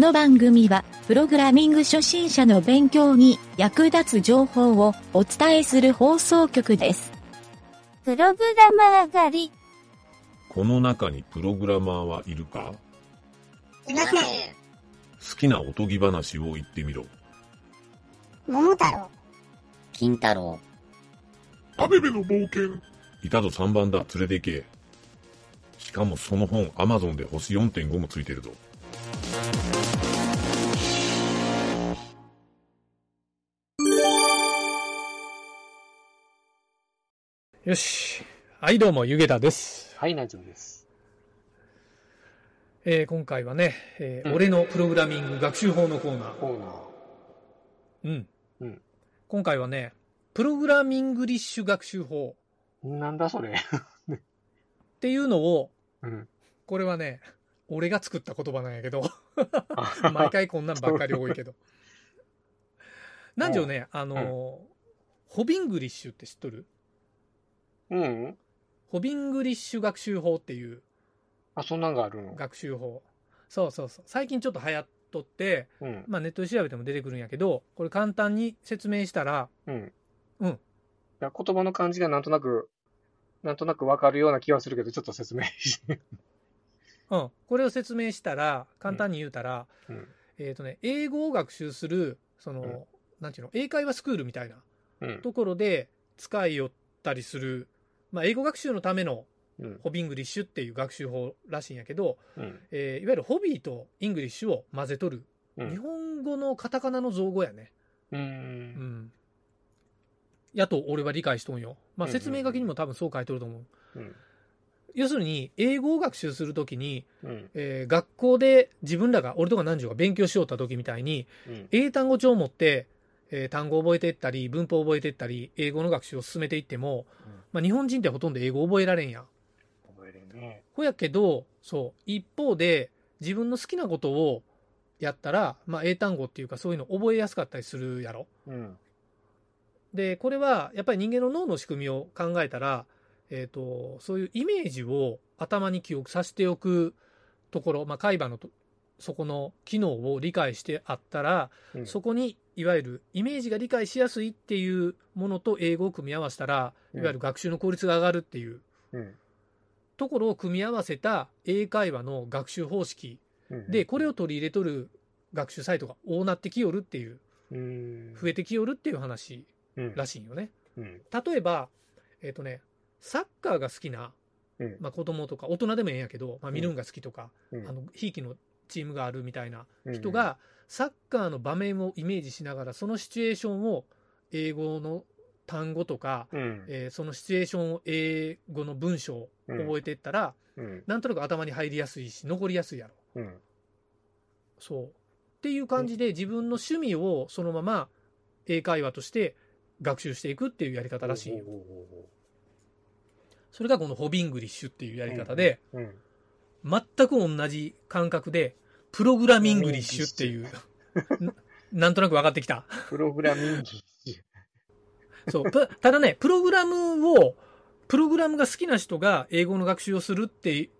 の番組は、プログラミング初心者の勉強に役立つ情報をお伝えする放送局です。プログラマー狩り。この中にプログラマーはいるか？いません。好きなおとぎ話を言ってみろ。桃太郎。金太郎。アベベの冒険。いたぞ3番だ、連れて行け。しかもその本、アマゾンで星4.5もついてるぞ。よし。はい、どうも、ゆげたです。はい、ナイです。えー今回はね、えーうん俺のプログラミング学習法のコーナー。コーナー。うん。うん今回はね、プログラミングリッシュ学習法なんだそれ。っていうのを、うん。これはね、俺が作った言葉なんやけど、毎回こんなんばっかり多いけど。なんじょうね、あのーホビングリッシュって知っとる？うん。ホビングリッシュ学習法っていうあ、そんなんがあるの？学習法。そうそうそう。最近ちょっと流行っとって、うん。まあネットで調べても出てくるんやけど、これ簡単に説明したら、うん。うんいや、言葉の感じがなんとなく、なんとなくわかるような気はするけど、ちょっと説明して。うん、これを説明したら、簡単に言うたら、うん。えっ、とね、英語を学習する、その、うんなんていうの、英会話スクールみたいなうん。ところで使いよったりする、まあ、英語学習のためのうん。ホビングリッシュっていう学習法らしいんやけど、うん。えーいわゆるホビーとイングリッシュを混ぜとる、うん日本語のカタカナの造語やね。う。うんん。やと俺は理解しとんよ。まあ、うん説明書きにも多分そう書いとると思う。うん。要するに、英語を学習するときに、うん。えー学校で自分らが、俺とか何時が勉強しよった時みたいに、うん。英単語帳を持って、えー単語を覚えていったり、文法を覚えていったり、英語の学習を進めていっても、まあ、日本人ってほとんど英語を覚えられんやん。覚えれんね。ほやけど、そう、一方で、自分の好きなことをやったら、まあ、英単語っていうかそういうの覚えやすかったりするやろ。うん。で、これは、やっぱり人間の脳の仕組みを考えたら、えっ、と、そういうイメージを頭に記憶させておくところ、まあ、海馬のとそこの機能を理解してあったら、うん。そこにいわゆるイメージが理解しやすいっていうものと英語を組み合わせたら、いうんわゆる学習の効率が上がるっていううん。ところを組み合わせた英会話の学習方式うん。で、これを取り入れとる学習サイトが多なってきよるっていう、うん。増えてきよるっていう話うん。らしいんよね。うん。例えば、えっ、とね、サッカーが好きな、うん。まあ、子供とか、大人でもええんやけど、まあ、見るんが好きとか、うんあの、ひいきのチームがあるみたいなうん人、が、サッカーの場面をイメージしながら、そのシチュエーションを英語の単語とか、うん。えーそのシチュエーションを英語の文章を覚えていったら、うん。なんとなく頭に入りやすいし、残りやすいやろ。うん。そう。っていう感じで、自分の趣味をそのまま英会話として学習していくっていうやり方らしいそれがこのホビングリッシュっていうやり方で、ううん。全く同じ感覚で、プログラミングリッシュっていう、な なんとなく分かってきた。プログラミング。そう。ぷただね、プログラムを、プログラムが好きな人が英語の学習をするって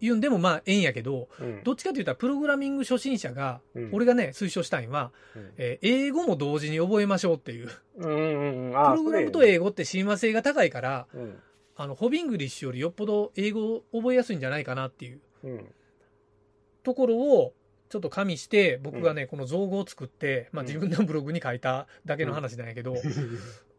いうんでもまあええんやけど、うん。どっちかというとプログラミング初心者が、うん俺がね、推奨したいのは、うんえー英語も同時に覚えましょうっていう。うんうんうん。プあログラムと英語って親和性が高いから、うん。あの、ホビングリッシュよりよっぽど英語を覚えやすいんじゃないかなっていううん。ところを、ちょっと加味して、僕がね、この造語を作って、まあうん自分のブログに書いただけの話なんやけど、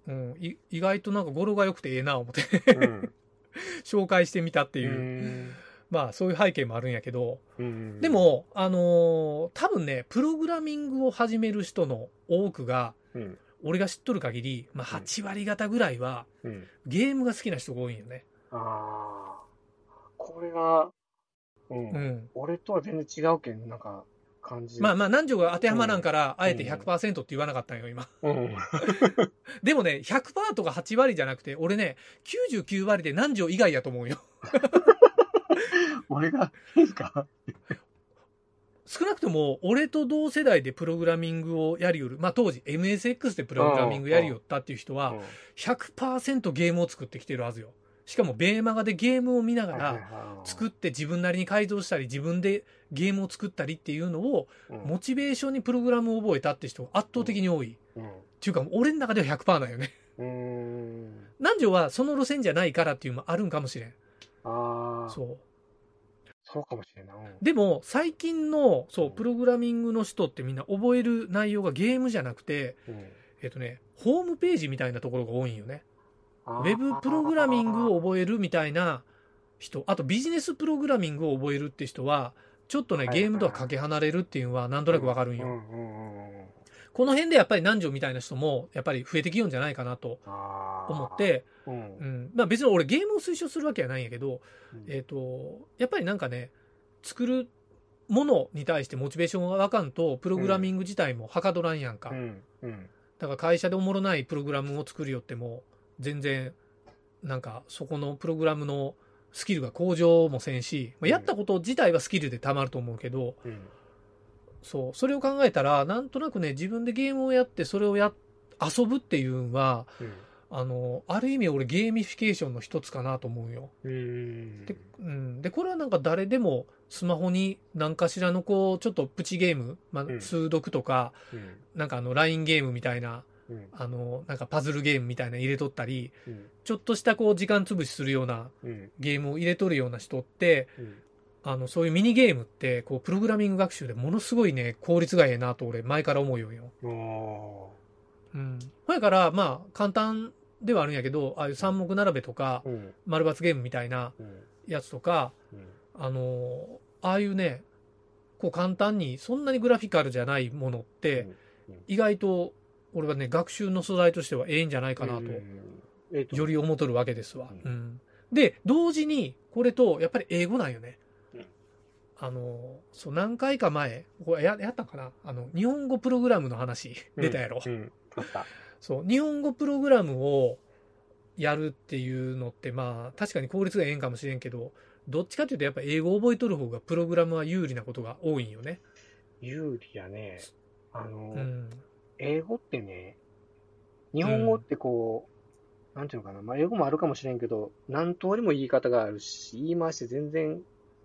うん、い意外となんか語呂が良くてええな思ってうん。紹介してみたってういう、ん。まあそういう背景もあるんやけど、うんで、も、あのー多分ね、プログラミングを始める人の多くが、うん。俺が知っとる限り、まあ8割方ぐらいはうん。ゲームが好きな人が多いんよね。ああ。これが、う。うんん。俺とは全然違うけん、なんか、感じ。まあまあ、南條が当てはまらんから、あえてうん100%って言わなかったんよ、今。うん。でもね、100%とか8割じゃなくて、俺ね、99割で南條以外やと思うよ。俺が、いいか？少なくとも、俺と同世代でプログラミングをやりよる。まあ当時、MSX でプログラミングやりよったっていう人は、100%ゲームを作ってきてるはずよ。しかもベーマガでゲームを見ながらはい作って自分なりに改造したり自分でゲームを作ったりっていうのをうんモチベーションにプログラムを覚えたって人が圧倒的に多い。うんっていうか俺の中では100%だよね。うーん。南條はその路線じゃないからっていうのもあるんかもしれん。ああ、そうそう。かもしれんない。うんでも最近のそううんプログラミングの人ってみんな覚える内容がゲームじゃなくて、うんえっとね、ホームページみたいなところが多いんよね。ウェブプログラミングを覚えるみたいな人、あとビジネスプログラミングを覚えるって人は、ちょっとね、ゲームとはかけ離れるっていうのはなんとなくわかるんよ。この辺でやっぱり南條みたいな人も、やっぱり増えてきようんじゃないかなと思って、うん。うん。まあ別に俺ゲームを推奨するわけはないんやけど、うん。えっ、と、やっぱりなんかね、作るものに対してモチベーションがわかんと、プログラミング自体もはかどらんやんか。だから会社でおもろないプログラムを作るよっても、全然、なんかそこのプログラムのスキルが向上もせんし、まあ、やったこと自体はスキルでたまると思うけど、うんそう、それを考えたら、なんとなくね、自分でゲームをやって、それをや、遊ぶっていうのは、うん。あの、ある意味俺ゲーミフィケーションの一つかなと思うよ。うん。で、うん。で、これはなんか誰でもスマホに何かしらのこう、ちょっとプチゲーム、まあう、ん。数独とか、うん。なんかあの、LINE ゲームみたいな、うん。あの、なんかパズルゲームみたいなの入れとったり、うん。ちょっとしたこう、時間潰しするようなうん。ゲームを入れとるような人って、うんあの、そういうミニゲームって、こう、プログラミング学習でものすごいね、効率がええなと俺、前から思うようん。ほやから、まあ、簡単ではあるんやけど、ああいう三目並べとか丸抜ゲームみたいなうん。やつとか、うん。あの、ああいうね、こう簡単に、そんなにグラフィカルじゃないものって、意外と、俺はね、学習の素材としてはええんじゃないかなと、より思っとるわけですわ。ううん。ん。で、同時に、これと、やっぱり英語なんよね。うん。あの、そう、何回か前、これややったんかな？あの、日本語プログラムの話、出たやろ？うんあったそう、日本語プログラムをやるっていうのって、まあ、確かに効率がええんかもしれんけど、どっちかっていうと、やっぱ英語を覚えとる方が、プログラムは有利なことが多いんよね。有利やね。あの、うん。英語ってね、日本語ってこう、なんていうのかな、まあ、英語もあるかもしれんけど、何通りも言い方があるし、言い回して全然、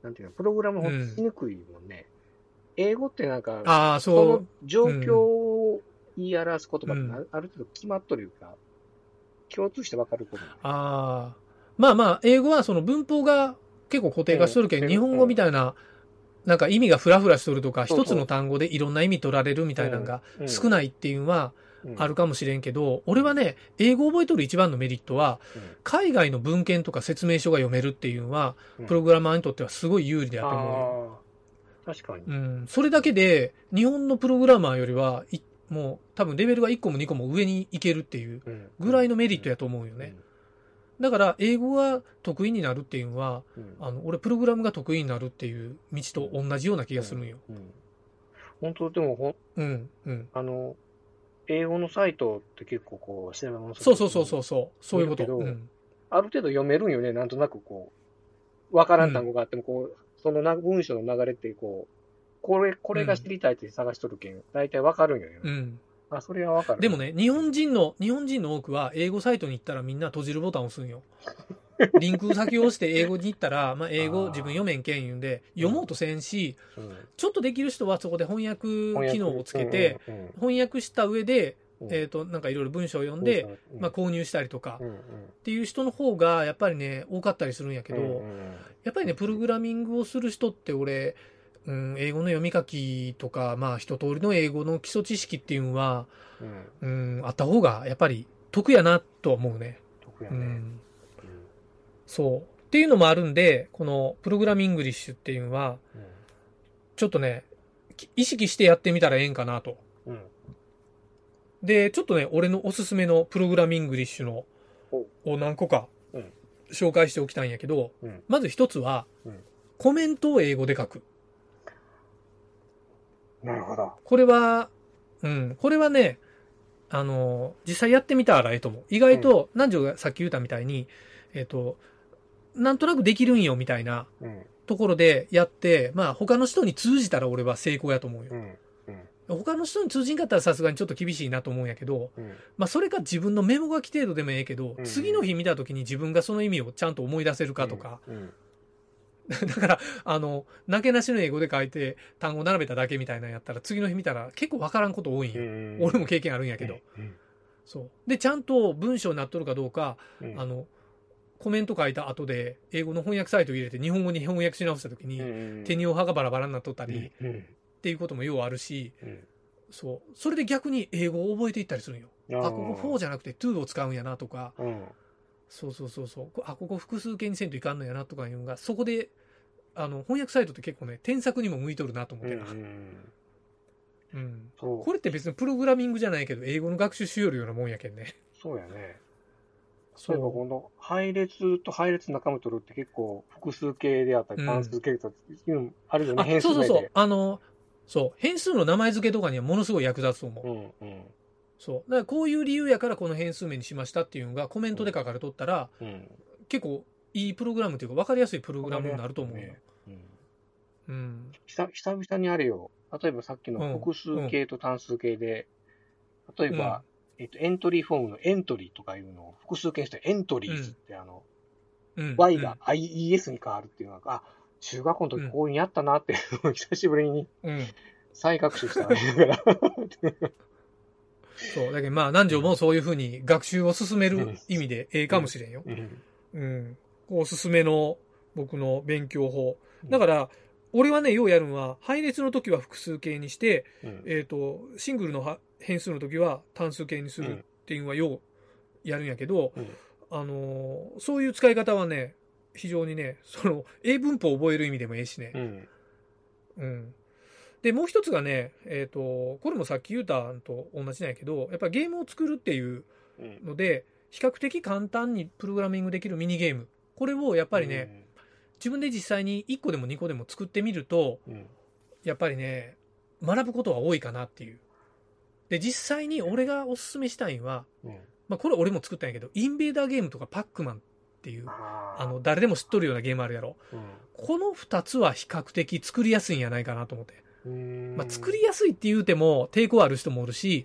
なんていうの、プログラムほんとしにくいもんね。英語ってなんか、ああ、そその状況を言い表す言葉ってうん。あある程度決まっとるいうか、共通してわかること。ああ。まあまあ、英語はその文法が結構固定化しとるけど、うん。日本語みたいな、なんか意味がフラフラしとるとか、一つの単語でいろんな意味取られるみたいなのが少いないっていうのはあるか、かもしれんけど、俺はね、英語を覚えとる一番のメリットは、うん海外の文献とか説明書が読めるっていうのは、うんプログラマーにとってはすごい有利だと思う確かに。うん。それだけで、日本のプログラマーよりは、いもう多分レベルが1個も2個も上に行けるっていううんぐらいのメリットやと思うよね。だから、英語が得意になるっていうのは、うん。うんあの、俺プログラムが得意になるっていう道と同じような気がするんよ。うん本当でもほん、うん、うん。あの、英語のサイトって結構こう、調べ物そうそうそうそうそう。そういうこと。うん。ある程度読めるんよね、なんとなくこう、わからん単語があっても、こう、そのな文章の流れって、こう、これ、これが知りたいって探しとるけん、大体わかるんよね。うん。あ、それはわかる。でもね、日本人の、日本人の多くは英語サイトに行ったらみんな閉じるボタンを押すんよ。リンク先を押して英語に行ったら、まあ英語自分読めんけん言うんで、読もうとせんし、うん、ちょっとできる人はそこで翻訳機能をつけて、うん、うん翻訳した上で、うん。えっ、と、なんかいろいろ文章を読んで、、うん。まあ購入したりとかっていう人の方がやっぱりね、多かったりするんやけど、やっぱりね、プログラミングをする人って俺、うん、英語の読み書きとか、まあ一通りの英語の基礎知識っていうのは、うん、うん、あった方がやっぱり得やなとは思うね。う得やね。ん。そう。っていうのもあるんで、このプログラミングリッシュっていうのは、うんちょっとね、き意識してやってみたらええんかなと。うんで、ちょっとね、俺のおすすめのプログラミングリッシュのおを何個かうん紹介しておきたいんやけど、うんまず一つは、うんコメントを英語で書く。なるほど。これは、うん、これはね、あの、実際やってみたらええと思う。意外と、南條がさっき言ったみたいに、えっ、と、なんとなくできるんよみたいなうん、ところでやって、まあ他の人に通じたら俺は成功やと思うよ。他の人に通じんかったらさすがにちょっと厳しいなと思うんやけど、うん。まあそれか自分のメモ書き程度でもええけど、うん次の日見た時に自分がその意味をちゃんと思い出せるかとか、うん。だから、あの、なけなしの英語で書いて単語並べただけみたいなのやったら次の日見たら結構わからんこと多いんよ。うん。俺も経験あるんやけど。うん。そう。で、ちゃんと文章になっとるかどうか、うん。あの、コメント書いた後で英語の翻訳サイト入れて日本語に翻訳し直した時に、うん、手にオハがバラバラになっとったり、うん。っていうこともようあるし、うん。そう。それで逆に英語を覚えていったりするんよ。あ、ここ4じゃなくて2を使うんやなとか、うん。そうそうそうそう。こあ、ここ複数形にせんといかんのやなとかいうのが、そこで、あの、翻訳サイトって結構ね、添削にも向いとるなと思っうんてな。うん。これって別にプログラミングじゃないけど、英語の学習しよるようなもんやけんね。そうやね。そ例えばこの配列と配列仲間取るって結構複数形であったりうん単数形というのあるよね、あ変数名で。そうそうそう。あの、そう。変数の名前付けとかにはものすごい役立つと思う。うんうんそう。だからこういう理由やからこの変数名にしましたっていうのがコメントで書かれとったら、うん。結構いいプログラムというか分かりやすいプログラムになると思うよ。うんうん。久久々にあれよ。例えばさっきの複数形と単数形で、例えば、えっと、エントリーフォームのエントリーとかいうのを複数形にしてエントリーズって、あの、うん。Y が IES に変わるっていうのが、あ、中学校の時こういうのやったなっていうのを 久しぶりに。再学習したわけだから。そう。だけどまあ、南條もそういうふうに学習を進める意味でええかもしれんよ。うんうん。おすすめの僕の勉強法。だから、俺はね、ようやるのは、配列の時は複数形にして、うんえっ、と、シングルのは変数の時は単数形にするっていうのはようやるんやけど、うんあのーそういう使い方はね、非常にね、その、英文法を覚える意味でもええしねう。ん。うん。で、もう一つがね、えっ、と、これもさっき言うたんと同じなんやけど、やっぱゲームを作るっていううん。ので、比較的簡単にプログラミングできるミニゲーム。これをやっぱりね、自分で実際に1個でも2個でも作ってみると、うん。やっぱりね、学ぶことは多いかなっていう。で、実際に俺がおすすめしたいのは、うん。まあこれ俺も作ったんやけど、インベーダーゲームとかパックマンっていう、あの、誰でも知っとるようなゲームあるやろ。この2つは比較的作りやすいんやないかなと思って。うん。まあ作りやすいって言うても抵抗ある人もおるし、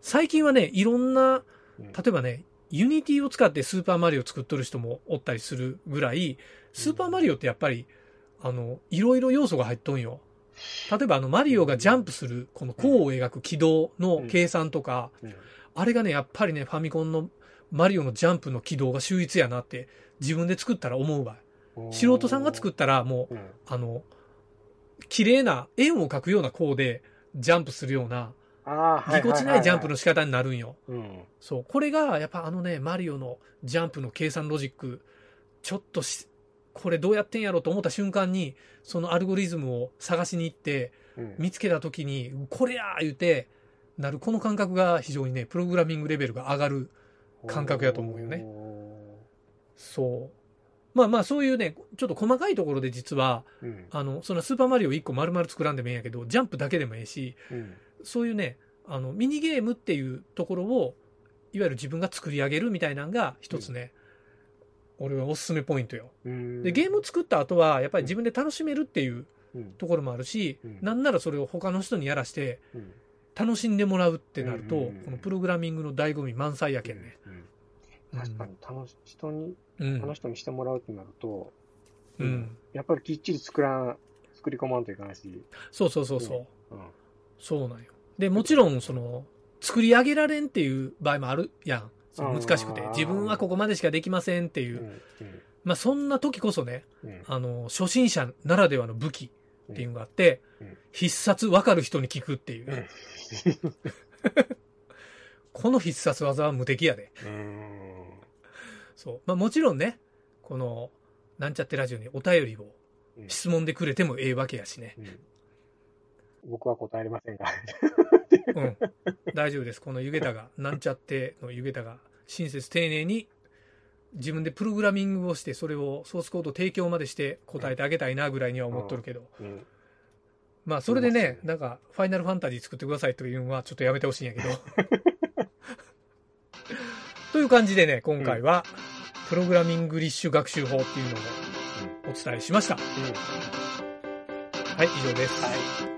最近はね、いろんな、うん例えばね、 Unity を使ってスーパーマリオ作っとる人もおったりするぐらい、スーパーマリオってやっぱり、あの、いろいろ要素が入っとんよ。例えばあの、マリオがジャンプする、この弧を描く軌道の計算とか、うんあれがね、やっぱりね、ファミコンのマリオのジャンプの軌道が秀逸やなって、自分で作ったら思うわ。素人さんが作ったら、もう、うん。あの、綺麗な円を描くような弧でジャンプするような、ぎこちないジャンプの。の仕方になるんよ。うん。そう。これが、やっぱあのね、マリオのジャンプの計算ロジック、ちょっとし、これどうやってんやろと思った瞬間に、そのアルゴリズムを探しに行って、うん。見つけた時に、これやー言うて、なる、この感覚が非常にね、プログラミングレベルが上がる。感覚やと思うよねそう。まあまあ、そういうね、ちょっと細かいところで実は、うん。あの、そのスーパーマリオ1個丸々作らんでもいいんやけど、ジャンプだけでもいいし、うん。そういうね、あの、ミニゲームっていうところを、いわゆる自分が作り上げるみたいなのが一つね、俺はおすすめポイントよ。うん。で、ゲームを作った後は、やっぱり自分で楽しめるっていううん。ところもあるし、うんなんならそれを他の人にやらして、うん。楽しんでもらうってなると、このプログラミングの醍醐味満載やけんね。うん確かに楽し、人に、うん。楽し人にしてもらうってなると、うん。やっぱりきっちり作らん、作り込まんといかないし、そうそうそうそう。うん。そうなんよ。で、もちろん、その、作り上げられんっていう場合もあるやん。難しくて。自分はここまでしかできませんっていうう。ん。まあ、そんな時こそね、うん。あの、初心者ならではの武器っていうのがあってうん、必殺分かる人に聞くっていう。うんこの必殺技は無敵やで。うん。そう。まあ、もちろんね、この、なんちゃってラジオにお便りをうん質問でくれてもええわけやしね。うん僕は答えれませんが。うん。大丈夫です。この湯桁が、なんちゃっての湯桁が、親切丁寧に、自分でプログラミングをして、それをソースコード提供までして答えてあげたいなぐらいには思っとるけど。うん。まあ、それでねなんか、ファイナルファンタジー作ってくださいというのはちょっとやめてほしいんやけど。という感じでね、今回は、プログラミングリッシュ学習法っていうのをお伝えしました。うん。はい、以上です。はい。